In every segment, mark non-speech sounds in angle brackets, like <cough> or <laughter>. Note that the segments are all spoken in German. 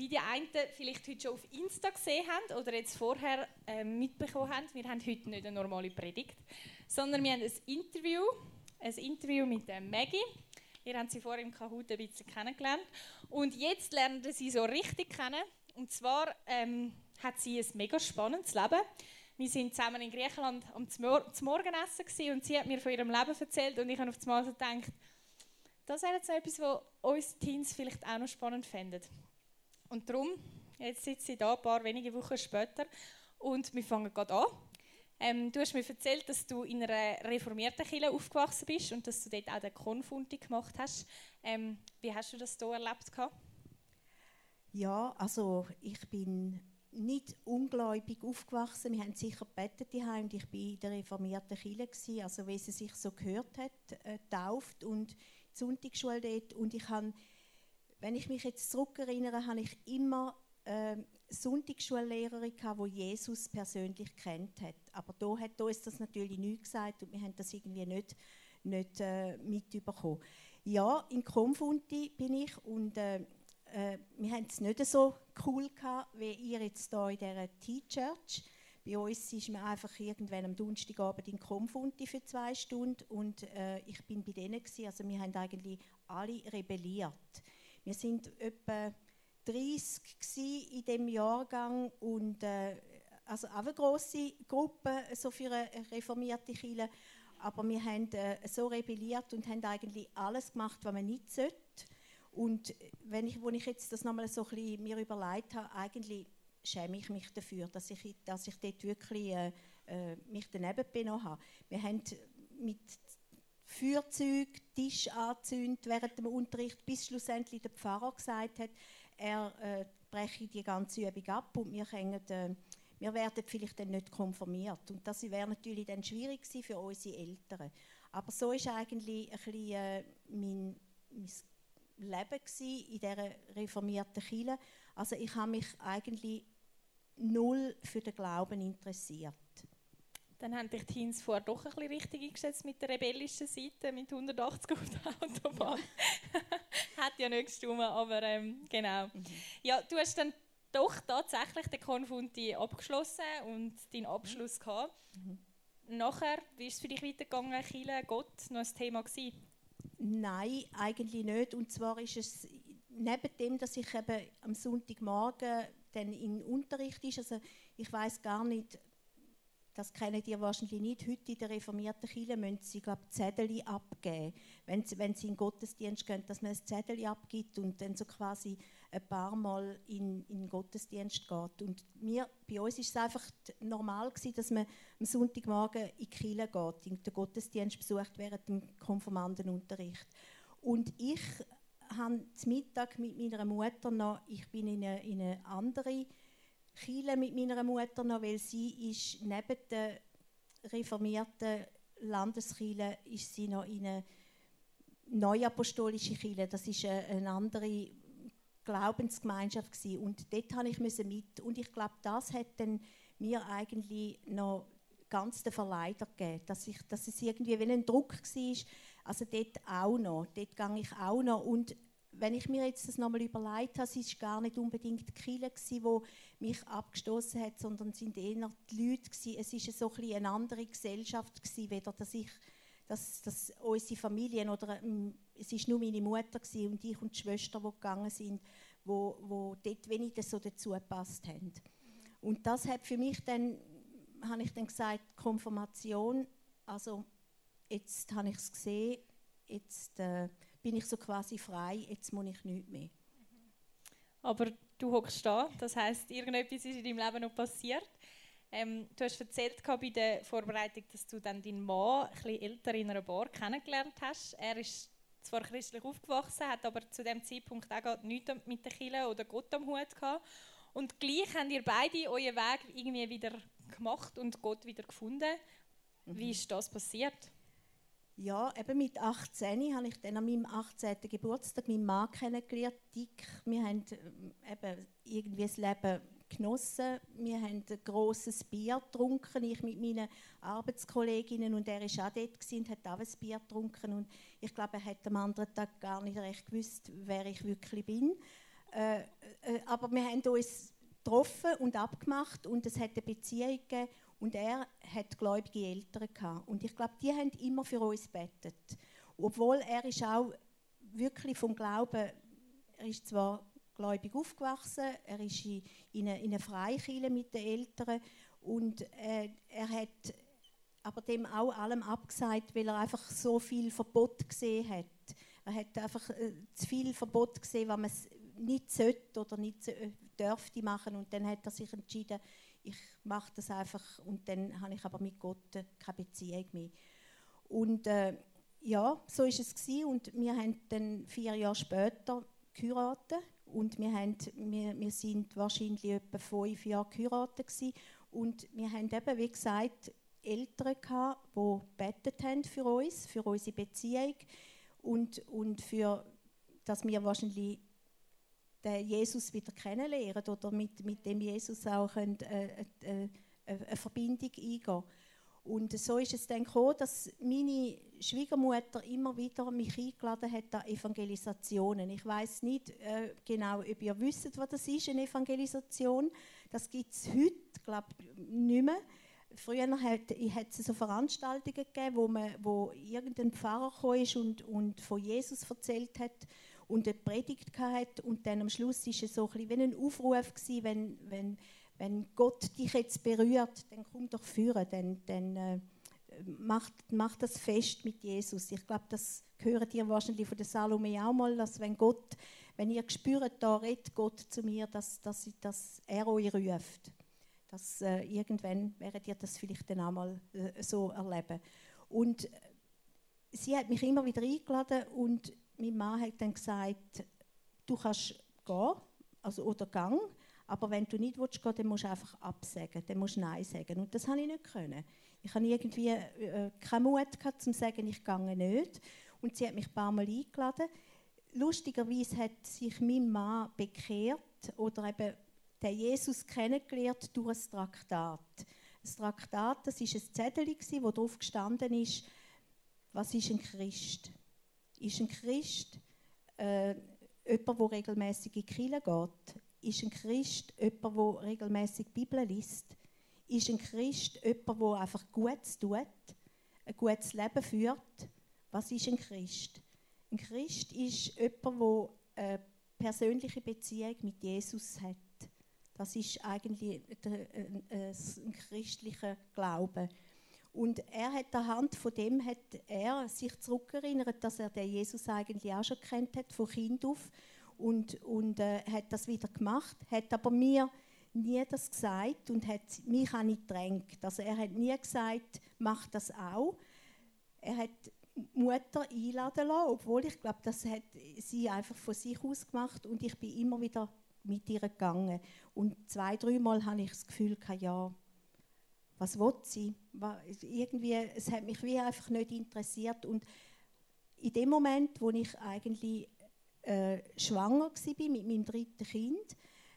wie die einen vielleicht heute schon auf Insta gesehen haben oder jetzt vorher äh, mitbekommen haben, wir haben heute nicht eine normale Predigt, sondern wir haben ein Interview, ein Interview mit der Maggie. Ihr habt sie vorher im Kahoot ein bisschen kennengelernt. Und jetzt lernen sie so richtig kennen. Und zwar ähm, hat sie ein mega spannendes Leben. Wir sind zusammen in Griechenland am Morgenessen und sie hat mir von ihrem Leben erzählt und ich habe auf einmal so gedacht, das wäre jetzt etwas, was uns Teens vielleicht auch noch spannend fänden. Und darum, jetzt sitzt sie da, ein paar wenige Wochen später, und wir fangen gerade an. Ähm, du hast mir erzählt, dass du in einer reformierten Kirche aufgewachsen bist und dass du dort auch den Konfunti gemacht hast. Ähm, wie hast du das hier erlebt? Ja, also ich bin nicht ungläubig aufgewachsen. Wir haben sicher gebetet daheim und ich war in der reformierten Kirche, also wie sie sich so gehört hat, äh, tauft und Sonntagsschule dort. Und ich habe wenn ich mich jetzt zurückerinnere, habe ich immer äh, Sonntagsschullehrerin gehabt, die Jesus persönlich kennt hat. Aber da hat uns das natürlich nicht gesagt und wir haben das irgendwie nicht, nicht äh, mitbekommen. Ja, in Konfunti bin ich und äh, äh, wir haben es nicht so cool gehabt, wie ihr jetzt hier in dieser T-Church. Bei uns ist man einfach irgendwann am Donnerstagabend in Konfunti für zwei Stunden und äh, ich bin bei denen gewesen. Also wir haben eigentlich alle rebelliert. Wir sind etwa 30 in dem Jahrgang und äh, also auch eine große Gruppe so für eine reformierte Kirche. Aber wir haben äh, so rebelliert und haben eigentlich alles gemacht, was man nicht sollte. Und wenn ich, wenn ich jetzt das nochmal so ein mir überlegt habe, eigentlich schäme ich mich dafür, dass ich, dass ich dort wirklich äh, äh mich daneben benommen habe. Wir haben mit Feuerzeug, Tisch anzündet während dem Unterricht, bis schlussendlich der Pfarrer gesagt hat, er äh, breche die ganze Übung ab und wir, können, äh, wir werden vielleicht dann nicht konformiert. Und das wäre natürlich dann schwierig für unsere Eltern. Aber so ist eigentlich ein bisschen, äh, mein, mein Leben in dieser reformierten Kirche. Also ich habe mich eigentlich null für den Glauben interessiert. Dann haben dich die Teens vorher doch ein bisschen richtig eingeschätzt mit der rebellischen Seite, mit 180 auf der Autobahn. Ja. <laughs> Hat ja nicht gestimmt, aber ähm, genau. Mhm. Ja, du hast dann doch tatsächlich den Konfunti abgeschlossen und deinen Abschluss mhm. gehabt. Mhm. Nachher, wie ist es für dich weitergegangen, Chile, Gott, noch ein Thema gewesen? Nein, eigentlich nicht. Und zwar ist es neben dem, dass ich eben am Sonntagmorgen dann in Unterricht ist, also ich weiß gar nicht, das kennen die wahrscheinlich nicht, heute in der reformierten Kirche müssen sie glaube Zettel abgeben, wenn sie, wenn sie in den Gottesdienst gehen, dass man ein Zettel abgibt und dann so quasi ein paar Mal in, in den Gottesdienst geht. Und wir, bei uns ist es einfach normal gewesen, dass man am Sonntagmorgen in die Kirche geht, in den Gottesdienst besucht während dem Konformandenunterricht. Und ich habe zum Mittag mit meiner Mutter noch, ich bin in eine, in eine andere Chile mit meiner Mutter noch, weil sie ist neben der reformierten Landeskirche ist sie noch in eine neuapostolische Kirche. Das ist eine andere Glaubensgemeinschaft gewesen. und dort habe ich mit und ich glaube, das hat mir eigentlich noch ganz den Verleider gegeben, dass, ich, dass es irgendwie wie ein Druck war, also dort auch noch, dort gehe ich auch noch und wenn ich mir jetzt das nochmal überlegt habe, es gar nicht unbedingt die Kirche, die mich abgestoßen hat, sondern es sind eher die Leute. Gewesen. Es war so ein eine andere Gesellschaft, gewesen, weder dass ich dass, dass unsere Familien oder ähm, es war nur meine Mutter und ich und die Schwester, die gegangen sind, wo, wo dort weniger so dazu gepasst haben. Und das hat für mich dann, habe ich dann gesagt, Konfirmation, also jetzt habe ich es gesehen, jetzt äh, bin ich so quasi frei, jetzt muss ich nichts mehr. Aber du hockst da, das heißt, irgendetwas ist in deinem Leben noch passiert. Ähm, du hast erzählt bei der Vorbereitung, dass du dann deinen Mann, ein bisschen älter in einer Bar, kennengelernt hast. Er ist zwar christlich aufgewachsen, hat aber zu dem Zeitpunkt auch nichts mit der Kirche oder Gott am Hut gehabt. Und gleich habt ihr beide euren Weg irgendwie wieder gemacht und Gott wieder gefunden. Mhm. Wie ist das passiert? Ja, eben mit 18 habe ich dann an meinem 18. Geburtstag meinen Mann kennengelernt. Dick. Wir haben äh, eben irgendwie das Leben genossen. Wir haben ein grosses Bier getrunken, ich mit meinen Arbeitskolleginnen und er war auch dort und hat auch ein Bier getrunken und ich glaube, er hat am anderen Tag gar nicht recht gewusst, wer ich wirklich bin. Äh, äh, aber wir haben uns getroffen und abgemacht und es hat eine Beziehung gegeben und er hat gläubige Eltern gehabt. Und ich glaube, die haben immer für uns betet. Obwohl er ist auch wirklich vom Glauben, er ist zwar gläubig aufgewachsen, er ist in, in eine, in eine Freikirche mit den Eltern und äh, er hat aber dem auch allem abgesagt, weil er einfach so viel Verbot gesehen hat. Er hat einfach äh, zu viel Verbot gesehen, was man nicht sollte oder nicht äh, dürfte machen und dann hat er sich entschieden, ich mache das einfach und dann habe ich aber mit Gott keine Beziehung mehr. Und äh, ja, so ist es gewesen. und wir haben dann vier Jahre später geheiratet und wir, haben, wir, wir sind wahrscheinlich etwa fünf Jahre geheiratet gewesen. und wir haben eben, wie gesagt, Eltern gehabt, die betet haben für uns, für unsere Beziehung und, und für, dass wir wahrscheinlich den Jesus wieder kennenlernen oder mit, mit dem Jesus auch können, äh, äh, äh, eine Verbindung eingehen und so ist es dann gekommen, dass meine Schwiegermutter immer wieder mich eingeladen hat an Evangelisationen. Ich weiß nicht äh, genau, ob ihr wisst, was das ist, eine Evangelisation. Das gibt es heute, glaube ich, nicht mehr. Früher hat, es so Veranstaltungen gegeben, wo, man, wo irgendein Pfarrer kam und, und von Jesus erzählt hat und eine Predigt hatte. Und dann am Schluss war es so ein bisschen wie ein Aufruf, gewesen, wenn, wenn wenn Gott dich jetzt berührt, dann komm doch führen, dann, dann äh, mach, mach das fest mit Jesus. Ich glaube, das gehört ihr wahrscheinlich von der Salome auch mal, dass wenn Gott, wenn ihr spürt, da redet Gott zu mir, dass, dass, dass er euch ruft. Dass äh, irgendwann werdet ihr das vielleicht dann auch mal äh, so erleben. Und äh, sie hat mich immer wieder eingeladen und mein Mann hat dann gesagt, du kannst gehen, also oder gang aber wenn du nicht willst, gehen, dann musst du einfach absagen, dann musst du Nein sagen. Und das habe ich nicht können. Ich hatte irgendwie äh, keinen Mut gehabt, zu sagen, ich gehe nicht. Und sie hat mich ein paar Mal eingeladen. Lustigerweise hat sich mein Mann bekehrt oder eben den Jesus kennengelernt durch ein Traktat. Ein Traktat, das ist ein Zettel, wo drauf gestanden ist, was ist ein Christ? Ist ein Christ äh, jemand, der regelmäßig in die Kirche geht? Ist ein Christ jemand, der regelmäßig die Bibel liest? Ist ein Christ jemand, der einfach Gutes tut, ein gutes Leben führt? Was ist ein Christ? Ein Christ ist jemand, der eine persönliche Beziehung mit Jesus hat. Das ist eigentlich ein christlicher Glaube. Und er hat anhand von dem hat er sich zurückerinnert, dass er den Jesus eigentlich auch schon kennt hat von Kind auf und, und äh, hat das wieder gemacht, hat aber mir nie das gesagt und hat mich auch nicht gedrängt. Also er hat nie gesagt, mach das auch. Er hat Mutter einladen lassen, obwohl ich glaube, das hat sie einfach von sich aus gemacht und ich bin immer wieder mit ihr gegangen. Und zwei, dreimal habe ich das Gefühl, ja, was will sie? Irgendwie, es hat mich wie einfach nicht interessiert und in dem Moment, wo ich eigentlich äh, schwanger war mit meinem dritten Kind,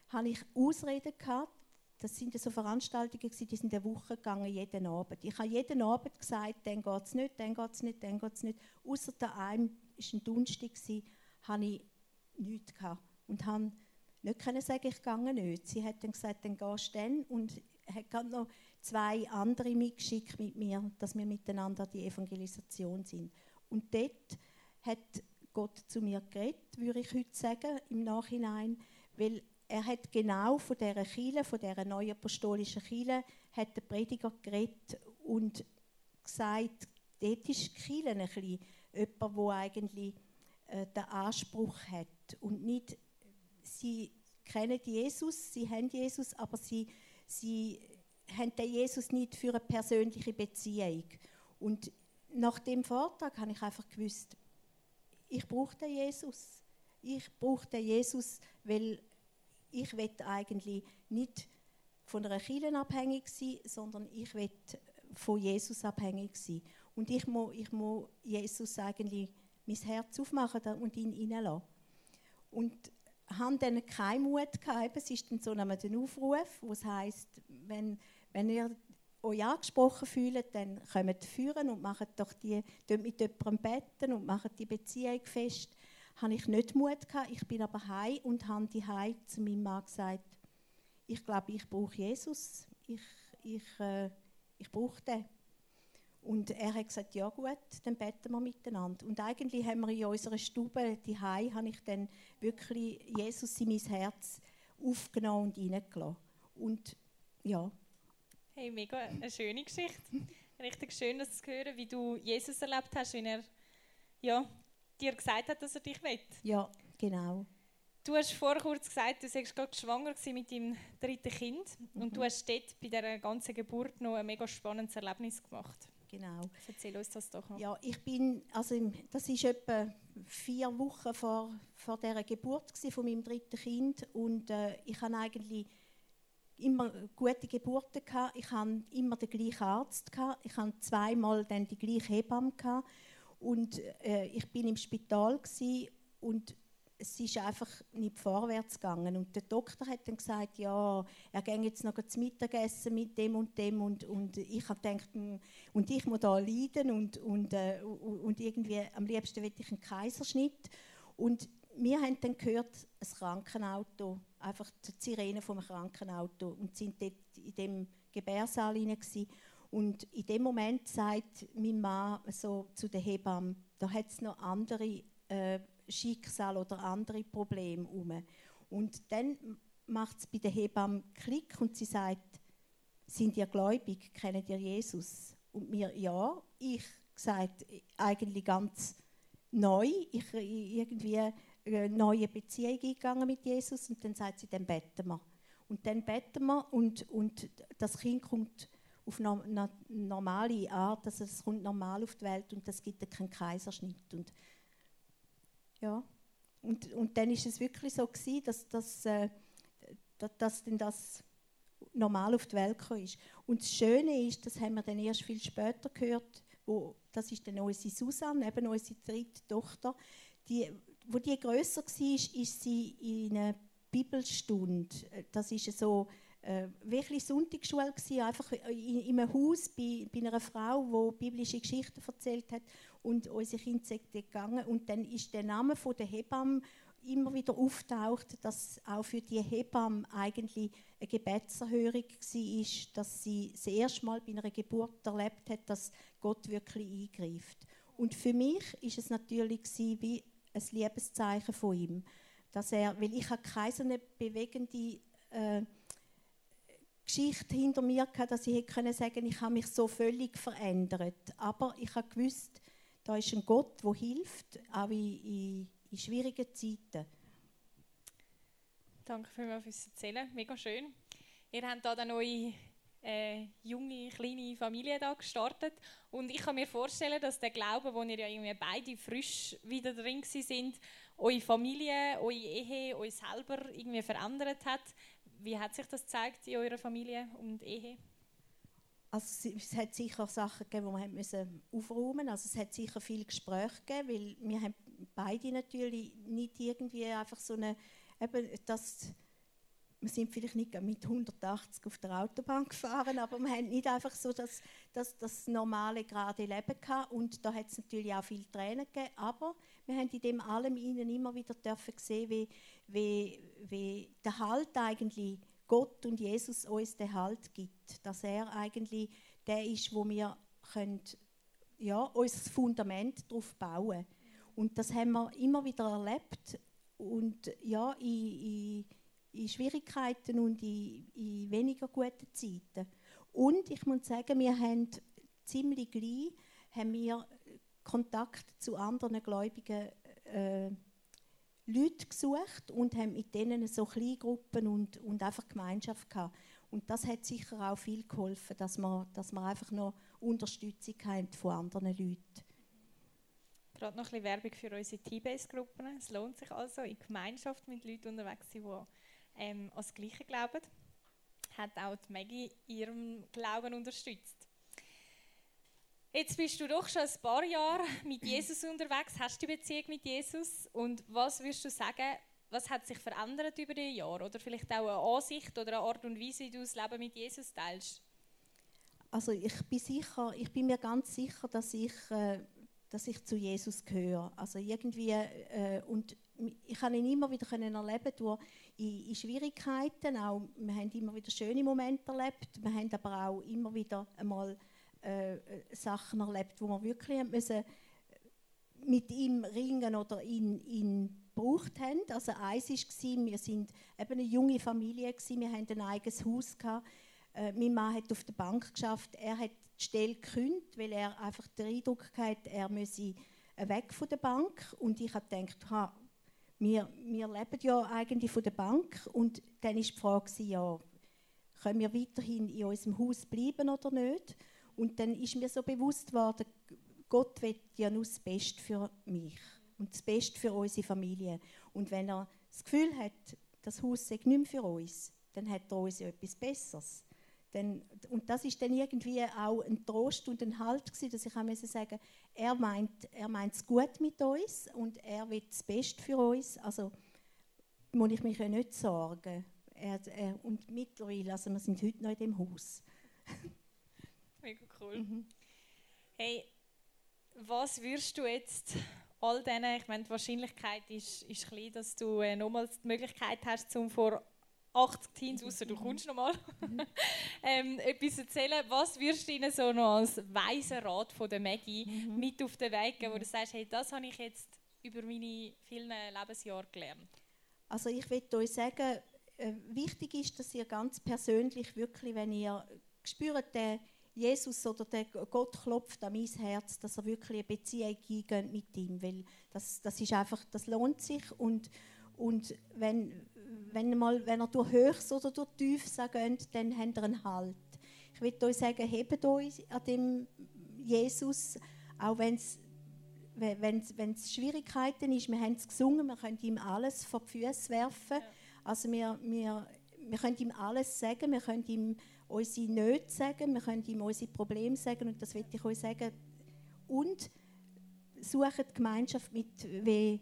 hatte ich Ausreden gehabt. Das sind so Veranstaltungen, die sind eine Woche gegangen, jeden Abend. Ich habe jeden Abend gesagt, dann geht es nicht, dann geht es nicht, dann geht es nicht. Außer der einen, war ein Donnerstag, hatte ich nichts gehabt. Und habe nicht können sagen, ich gehe nicht. Sie hat dann gesagt, dann gehst du dann. Und hat noch zwei andere mitgeschickt mit mir, dass wir miteinander die Evangelisation sind. Und dort hat Gott zu mir geredet, würde ich heute sagen, im Nachhinein, weil er hat genau von dieser Kirche, von dieser neuen apostolischen Kirche, hat der Prediger geredet und gesagt, dort ist die Kirche ein bisschen jemand, der eigentlich äh, den Anspruch hat und nicht, sie kennen Jesus, sie haben Jesus, aber sie, sie haben den Jesus nicht für eine persönliche Beziehung. Und nach dem Vortrag habe ich einfach gewusst, ich brauche den Jesus. Ich brauche den Jesus, weil ich will eigentlich nicht von einer Kirche abhängig sein, sondern ich will von Jesus abhängig sein. Und ich muss, ich muss Jesus eigentlich mein Herz aufmachen und ihn reinlassen. Und haben dann keinen Mut gehabt. Es ist dann so ein Aufruf, wo es heisst, wenn, wenn ihr euch angesprochen fühlt, dann kommt führen und macht doch die, mit jemandem beten und macht die Beziehung fest. hatte ich nicht Mut gehabt. Ich bin aber heim und habe die heim zu meinem Mann gesagt, ich glaube, ich brauche Jesus. Ich, ich, äh, ich brauche den. Und er hat gesagt, ja gut, dann beten wir miteinander. Und eigentlich haben wir in unserer Stube, die Hai, habe ich dann wirklich Jesus in mein Herz aufgenommen und hineingelassen. Und ja. Hey, mega eine schöne Geschichte. Richtig schön, das zu hören, wie du Jesus erlebt hast, wie er ja, dir gesagt hat, dass er dich will. Ja, genau. Du hast vorher kurz gesagt, du warst gerade schwanger mit deinem dritten Kind mhm. und du hast dort bei dieser ganzen Geburt noch ein mega spannendes Erlebnis gemacht. Genau. Erzähl uns das doch noch. Ja, ich bin, also das ist etwa vier Wochen vor, vor dieser Geburt von meinem dritten Kind und äh, ich habe eigentlich immer gute Geburten gehabt. Ich hatte immer den gleichen Arzt gehabt. Ich hatte zweimal dann die gleiche Hebamme gehabt. und äh, ich bin im Spital und es ist einfach nicht vorwärts gegangen. Und der Doktor hat dann gesagt, ja, er geht jetzt noch zu Mittagessen mit dem und dem. Und, und ich habe gedacht, hm, und ich muss da leiden und, und, äh, und irgendwie am liebsten will ich einen Kaiserschnitt. Und wir haben dann gehört, ein Krankenauto, einfach die Sirene vom Krankenauto und sind dort in dem Gebärsaal hinein und in dem Moment sagt mein Mann so zu der Hebamme, da hat es noch andere äh, Schicksal oder andere Probleme um. Und dann macht es bei der Hebamme Klick und sie sagt, sind ihr gläubig, kennen ihr Jesus? Und mir, ja, ich gesagt, eigentlich ganz neu, ich irgendwie eine neue Beziehung eingegangen mit Jesus und dann sagt sie, dann beten wir. Und dann beten wir und, und das Kind kommt auf eine normale Art, also es kommt normal auf die Welt und es gibt keinen Kaiserschnitt. Und ja. Und, und dann ist es wirklich so gewesen, dass, dass, äh, dass denn das normal auf die Welt gekommen ist. Und das Schöne ist, das haben wir dann erst viel später gehört, wo, das ist dann unsere Susanne, eben unsere dritte Tochter, die, wo die grösser war, ist sie in einer Bibelstunde. Das ist so äh, wirklich Sonntagsschule gewesen, einfach in, in einem Haus bei, bei einer Frau, die biblische Geschichten erzählt hat und unsere Kinder sind gegangen und dann ist der Name von der Hebamme immer wieder auftaucht, dass auch für die Hebamme eigentlich eine Gebetserhörung war, dass sie das erste Mal bei einer Geburt erlebt hat, dass Gott wirklich eingreift. Und für mich ist es natürlich wie ein Liebeszeichen von ihm, dass er, weil ich habe keine so eine bewegende äh, Geschichte hinter mir gehabt, dass ich hätte können sagen, ich habe mich so völlig verändert. Aber ich habe gewusst, da ist ein Gott, der hilft, auch in, in, in schwierigen Zeiten. Danke vielmals fürs Erzählen, mega schön. Ihr habt hier eine neue äh, junge, kleine Familie da gestartet und ich kann mir vorstellen, dass der Glaube, wo ihr ja irgendwie beide frisch wieder drin sind, eure Familie, eure Ehe, euch selber irgendwie verändert hat. Wie hat sich das gezeigt in eurer Familie und Ehe? Also es hat sicher Sachen gegeben, die wir müssen aufräumen mussten. Also es hat sicher viele Gespräche gegeben, weil wir haben beide natürlich nicht irgendwie einfach so eine, eben das, wir sind vielleicht nicht mit 180 auf der Autobahn <laughs> gefahren, aber wir haben nicht einfach so das, das, das normale gerade Leben gehabt. Und da hat es natürlich auch viele Tränen gegeben, aber wir haben in dem allem ihnen immer wieder dürfen sehen, wie, wie, wie der Halt eigentlich Gott und Jesus uns den Halt gibt, dass er eigentlich der ist, wo wir können, ja, unser Fundament darauf bauen. Und das haben wir immer wieder erlebt. Und ja, in, in, in Schwierigkeiten und in, in, weniger guten Zeiten. Und ich muss sagen, wir haben ziemlich gleich haben wir Kontakt zu anderen Gläubigen äh, Leute gesucht und haben mit denen so Kleingruppen und, und einfach Gemeinschaft gehabt. Und das hat sicher auch viel geholfen, dass wir, dass einfach noch Unterstützung haben von anderen Leuten. Gerade noch ein bisschen Werbung für unsere T-Base-Gruppen. Es lohnt sich also, in Gemeinschaft mit Leuten unterwegs zu sein, ähm, an das Gleiche glauben. Hat auch die Maggie ihrem Glauben unterstützt. Jetzt bist du doch schon ein paar Jahre mit Jesus <clears throat> unterwegs, hast die Beziehung mit Jesus und was würdest du sagen, was hat sich verändert über die Jahre oder vielleicht auch eine Ansicht oder eine Art und Weise, wie du das Leben mit Jesus teilst? Also ich bin sicher, ich bin mir ganz sicher, dass ich, äh, dass ich zu Jesus gehöre. Also irgendwie, äh, und ich kann ihn immer wieder können erleben durch in, in, Schwierigkeiten. Auch, wir haben immer wieder schöne Momente erlebt. Wir haben aber auch immer wieder einmal äh, Sachen erlebt, wo wir wirklich müssen mit ihm ringen oder ihn, ihn gebraucht haben. Also eins war, wir sind eben eine junge Familie, gewesen, wir hatten ein eigenes Haus. Gehabt. Äh, mein Mann hat auf der Bank geschafft, er hat die Stelle gekündigt, weil er einfach den Eindruck hatte, er müsse weg von der Bank. Und ich habe gedacht, ha, wir, wir leben ja eigentlich von der Bank. Und dann war die Frage, ja, können wir weiterhin in unserem Haus bleiben oder nicht? Und dann ist mir so bewusst geworden, Gott will ja nur das Beste für mich und das Beste für unsere Familie. Und wenn er das Gefühl hat, das Haus sei nicht mehr für uns, dann hat er uns etwas Besseres. Dann, und das ist dann irgendwie auch ein Trost und ein Halt gewesen, dass ich auch sagen er meint er es gut mit uns und er will das Beste für uns. Also muss ich mich ja nicht sorgen. Er, er, und mittlerweile, also wir sind heute noch in dem Haus. <laughs> Mega cool. Mhm. Hey, was würdest du jetzt all denen, ich meine, die Wahrscheinlichkeit ist, ist klein, dass du äh, nochmals die Möglichkeit hast, um vor 80 Teens, außer du kommst nochmal, <laughs> ähm, etwas erzählen. Was würdest du ihnen so noch als weiser Rat von der Maggie mhm. mit auf den Weg geben, wo du sagst, hey, das habe ich jetzt über meine vielen Lebensjahre gelernt? Also ich würde euch sagen, äh, wichtig ist, dass ihr ganz persönlich wirklich, wenn ihr spürt, der Jesus oder der Gott klopft an mein Herz, dass er wirklich eine Beziehung eingeht mit ihm, weil das, das ist einfach, das lohnt sich und, und wenn, wenn, mal, wenn er durch Höchst oder durch Tiefs geht, dann habt ihr einen Halt. Ich würde euch sagen, hebt euch an dem Jesus, auch wenn es wenn es Schwierigkeiten ist, wir haben es gesungen, wir können ihm alles vor die Füße werfen. Ja. Also wir, wir, wir können ihm alles sagen, wir können ihm unsere Nöte sagen, wir können ihm unsere Probleme sagen und das will ich euch sagen. Und suchen die Gemeinschaft mit, wie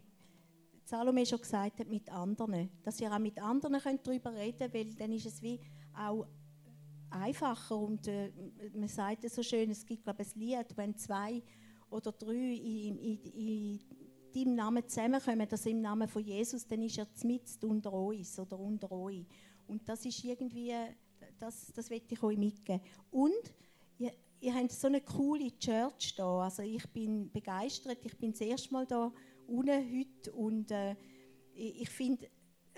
Salome schon gesagt hat, mit anderen. Dass ihr auch mit anderen könnt darüber reden könnt, weil dann ist es wie auch einfacher und äh, man sagt es so schön, es gibt glaube ich ein Lied, wenn zwei oder drei in, in, in deinem Namen zusammenkommen, also im Namen von Jesus, dann ist er mitten unter uns oder unter euch. Und das ist irgendwie das, das will ich euch mitgeben. Und ihr, ihr habt so eine coole Church da. Also ich bin begeistert. Ich bin das erste Mal da unten heute und äh, ich finde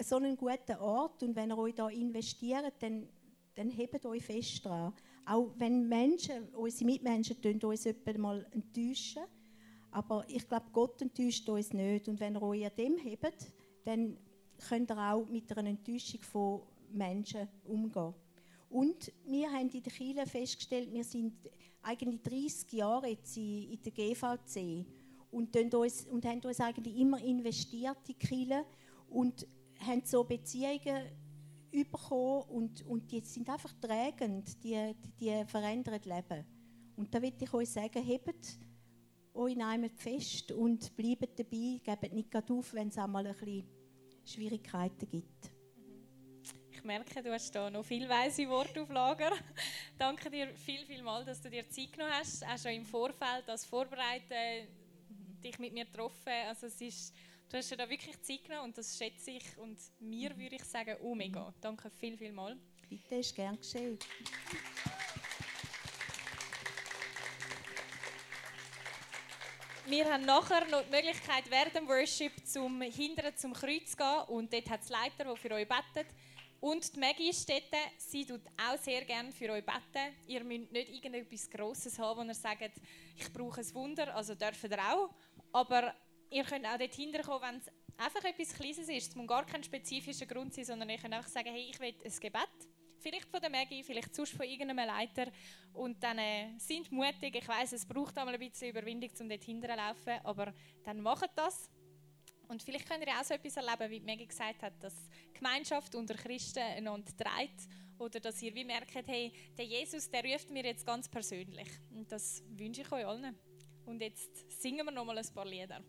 so einen guten Ort und wenn ihr euch da investiert, dann, dann hebt euch fest dran. Auch wenn Menschen, unsere Mitmenschen uns mal enttäuschen, aber ich glaube, Gott enttäuscht uns nicht. Und wenn ihr euch an dem hebt, dann könnt ihr auch mit einer Enttäuschung von Menschen umgehen. Und wir haben in der Kirche festgestellt, wir sind eigentlich 30 Jahre jetzt in, der GVC und, uns, und haben uns eigentlich immer investiert in die Kirche und haben so Beziehungen bekommen und, und die sind einfach trägend, die, die verändern Leben. Und da will ich euch sagen, hebt euch nehmt fest und bleibt dabei, gebt nicht auf, wenn es einmal ein bisschen Schwierigkeiten gibt merke, du hast da noch viel weise Worte auf Lager. <laughs> Danke dir viel, viel mal, dass du dir Zeit genommen hast, auch schon im Vorfeld als Vorbereiten dich mit mir getroffen. Also es ist, du hast dir da wirklich Zeit genommen und das schätze ich und mir mhm. würde ich sagen, oh mega. Danke viel, viel mal. Bitte, ist gern geschehen. Wir haben nachher noch die Möglichkeit, während dem Worship zum Hindern zum Kreuz zu gehen. Und dort hat es Leiter, der für euch betet. Und die Maggie Städte, sie tut auch sehr gerne für euch beten. Ihr müsst nicht irgendetwas Grosses haben, wo ihr sagt, ich brauche ein Wunder, also dürft ihr auch. Aber ihr könnt auch dort hinterkommen, wenn es einfach etwas Kleines ist. Es muss gar kein spezifischer Grund sein, sondern ihr könnt einfach sagen, hey, ich will ein Gebet. Vielleicht von der Maggie, vielleicht sonst von irgendeinem Leiter. Und dann äh, sind mutig. Ich weiß, es braucht einmal ein bisschen Überwindung, um dort hinterlaufen, aber dann macht das. Und vielleicht könnt ihr auch so etwas erleben, wie Maggie gesagt hat, dass Gemeinschaft unter Christen einander treibt oder dass ihr wie merkt, hey, der Jesus, der ruft mir jetzt ganz persönlich. Und das wünsche ich euch allen. Und jetzt singen wir noch mal ein paar Lieder.